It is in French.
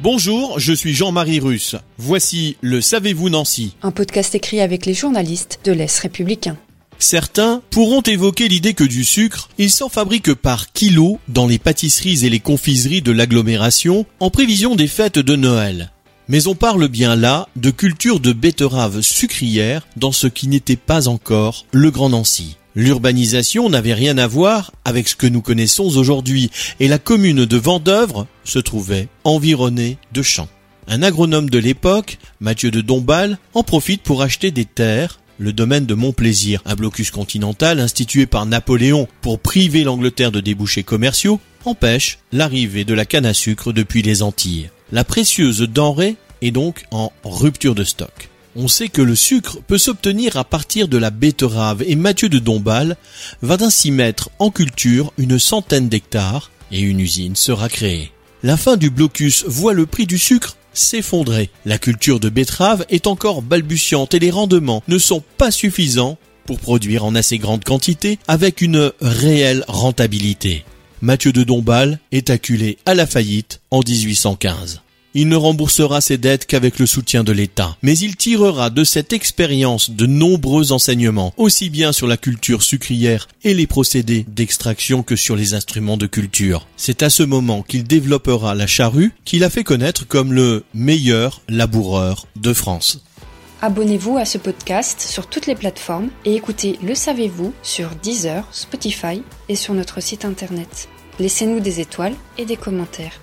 Bonjour, je suis Jean-Marie Russe. Voici le Savez-vous Nancy Un podcast écrit avec les journalistes de l'Est républicain. Certains pourront évoquer l'idée que du sucre, il s'en fabrique par kilo dans les pâtisseries et les confiseries de l'agglomération en prévision des fêtes de Noël. Mais on parle bien là de culture de betteraves sucrières dans ce qui n'était pas encore le Grand Nancy. L'urbanisation n'avait rien à voir avec ce que nous connaissons aujourd'hui et la commune de Vendeuvre se trouvait environnée de champs. Un agronome de l'époque, Mathieu de Dombasle, en profite pour acheter des terres le domaine de Montplaisir, un blocus continental institué par Napoléon pour priver l'Angleterre de débouchés commerciaux, empêche l'arrivée de la canne à sucre depuis les Antilles. La précieuse denrée est donc en rupture de stock. On sait que le sucre peut s'obtenir à partir de la betterave et Mathieu de Dombasle va ainsi mettre en culture une centaine d'hectares et une usine sera créée. La fin du blocus voit le prix du sucre s'effondrer. La culture de betterave est encore balbutiante et les rendements ne sont pas suffisants pour produire en assez grande quantité avec une réelle rentabilité. Mathieu de Dombasle est acculé à la faillite en 1815. Il ne remboursera ses dettes qu'avec le soutien de l'État. Mais il tirera de cette expérience de nombreux enseignements, aussi bien sur la culture sucrière et les procédés d'extraction que sur les instruments de culture. C'est à ce moment qu'il développera la charrue qu'il a fait connaître comme le meilleur laboureur de France. Abonnez-vous à ce podcast sur toutes les plateformes et écoutez Le Savez-vous sur Deezer, Spotify et sur notre site internet. Laissez-nous des étoiles et des commentaires.